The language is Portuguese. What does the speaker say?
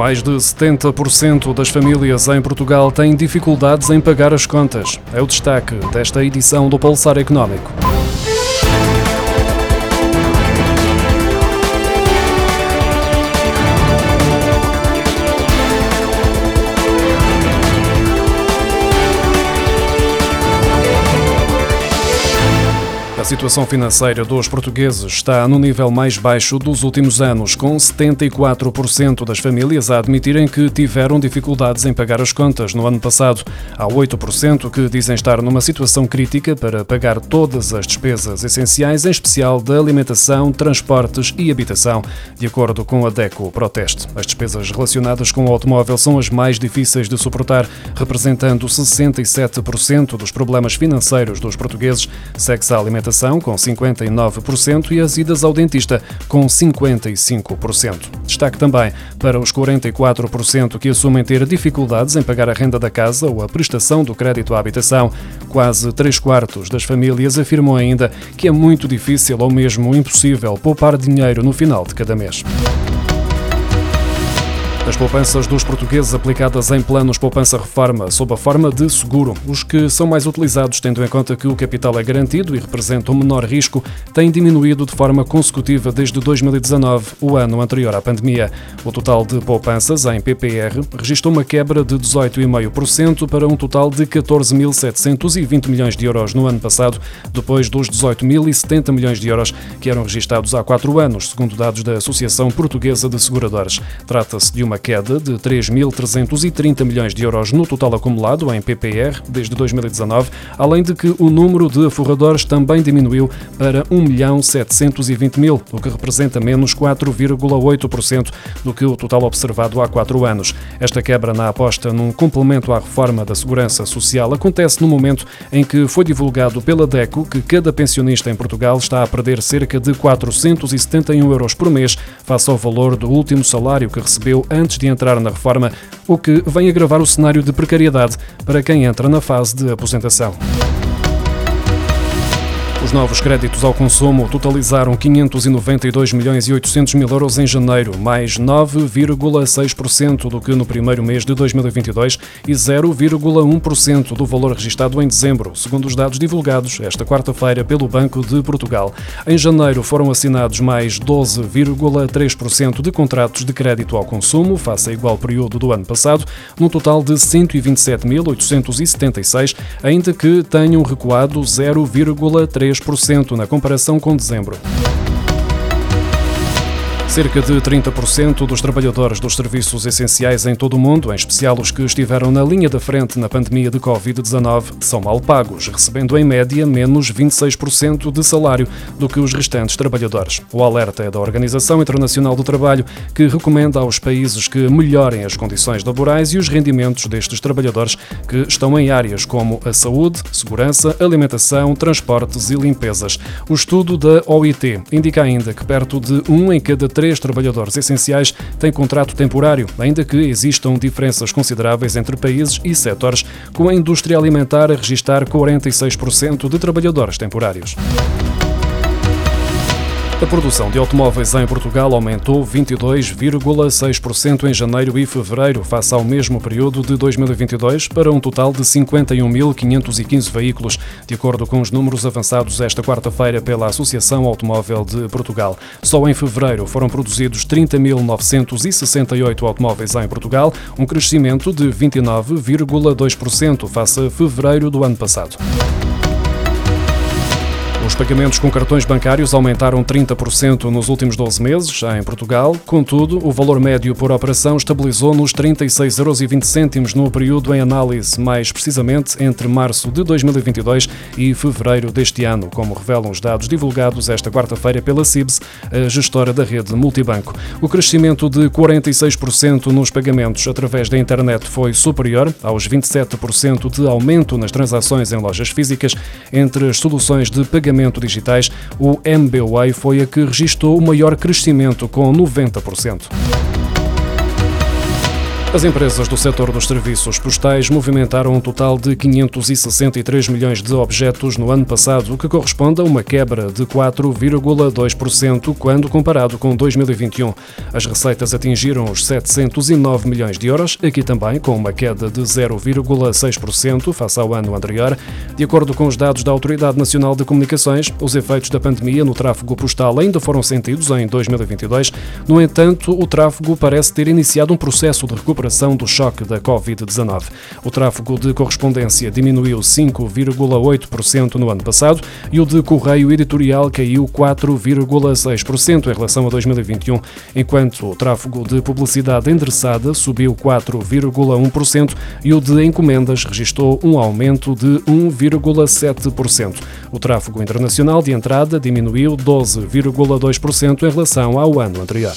Mais de 70% das famílias em Portugal têm dificuldades em pagar as contas. É o destaque desta edição do Pulsar Económico. Situação financeira dos portugueses está no nível mais baixo dos últimos anos, com 74% das famílias a admitirem que tiveram dificuldades em pagar as contas no ano passado. Há 8% que dizem estar numa situação crítica para pagar todas as despesas essenciais, em especial da alimentação, transportes e habitação, de acordo com a DECO Proteste. As despesas relacionadas com o automóvel são as mais difíceis de suportar, representando 67% dos problemas financeiros dos portugueses. Segue-se a alimentação com 59%, e as idas ao dentista, com 55%. Destaque também para os 44% que assumem ter dificuldades em pagar a renda da casa ou a prestação do crédito à habitação. Quase 3 quartos das famílias afirmam ainda que é muito difícil ou mesmo impossível poupar dinheiro no final de cada mês. As poupanças dos portugueses aplicadas em planos poupança-reforma sob a forma de seguro. Os que são mais utilizados, tendo em conta que o capital é garantido e representa um menor risco, têm diminuído de forma consecutiva desde 2019, o ano anterior à pandemia. O total de poupanças em PPR registrou uma quebra de 18,5% para um total de 14.720 milhões de euros no ano passado, depois dos 18.070 milhões de euros que eram registados há quatro anos, segundo dados da Associação Portuguesa de Seguradoras. Trata-se de uma queda de 3.330 milhões de euros no total acumulado em PPR desde 2019, além de que o número de aforradores também diminuiu para 1 milhão 720 mil, o que representa menos 4,8% do que o total observado há quatro anos. Esta quebra na aposta num complemento à reforma da segurança social acontece no momento em que foi divulgado pela DECO que cada pensionista em Portugal está a perder cerca de 471 euros por mês face ao valor do último salário que recebeu antes antes de entrar na reforma, o que vem agravar o cenário de precariedade para quem entra na fase de aposentação. Os novos créditos ao consumo totalizaram 592 milhões e 800 mil euros em janeiro, mais 9,6% do que no primeiro mês de 2022 e 0,1% do valor registrado em dezembro, segundo os dados divulgados esta quarta-feira pelo Banco de Portugal. Em janeiro foram assinados mais 12,3% de contratos de crédito ao consumo, face a igual período do ano passado, num total de 127.876, ainda que tenham recuado 0,3% 3% na comparação com dezembro. Cerca de 30% dos trabalhadores dos serviços essenciais em todo o mundo, em especial os que estiveram na linha da frente na pandemia de Covid-19, são mal pagos, recebendo em média menos 26% de salário do que os restantes trabalhadores. O alerta é da Organização Internacional do Trabalho, que recomenda aos países que melhorem as condições laborais e os rendimentos destes trabalhadores que estão em áreas como a saúde, segurança, alimentação, transportes e limpezas. O estudo da OIT indica ainda que perto de um em cada três trabalhadores essenciais têm contrato temporário, ainda que existam diferenças consideráveis entre países e setores, com a indústria alimentar a registrar 46% de trabalhadores temporários. A produção de automóveis em Portugal aumentou 22,6% em janeiro e fevereiro, face ao mesmo período de 2022, para um total de 51.515 veículos, de acordo com os números avançados esta quarta-feira pela Associação Automóvel de Portugal. Só em fevereiro foram produzidos 30.968 automóveis em Portugal, um crescimento de 29,2% face a fevereiro do ano passado. Os pagamentos com cartões bancários aumentaram 30% nos últimos 12 meses em Portugal. Contudo, o valor médio por operação estabilizou nos 36,20 euros no período em análise, mais precisamente entre março de 2022 e fevereiro deste ano, como revelam os dados divulgados esta quarta-feira pela CIBS, a gestora da rede multibanco. O crescimento de 46% nos pagamentos através da internet foi superior aos 27% de aumento nas transações em lojas físicas. Entre as soluções de pagamento pagamento digitais, o MBWay foi a que registrou o maior crescimento, com 90%. As empresas do setor dos serviços postais movimentaram um total de 563 milhões de objetos no ano passado, o que corresponde a uma quebra de 4,2% quando comparado com 2021. As receitas atingiram os 709 milhões de euros, aqui também com uma queda de 0,6% face ao ano anterior. De acordo com os dados da Autoridade Nacional de Comunicações, os efeitos da pandemia no tráfego postal ainda foram sentidos em 2022. No entanto, o tráfego parece ter iniciado um processo de recuperação recuperação do choque da Covid-19. O tráfego de correspondência diminuiu 5,8% no ano passado e o de correio editorial caiu 4,6% em relação a 2021, enquanto o tráfego de publicidade endereçada subiu 4,1% e o de encomendas registrou um aumento de 1,7%. O tráfego internacional de entrada diminuiu 12,2% em relação ao ano anterior.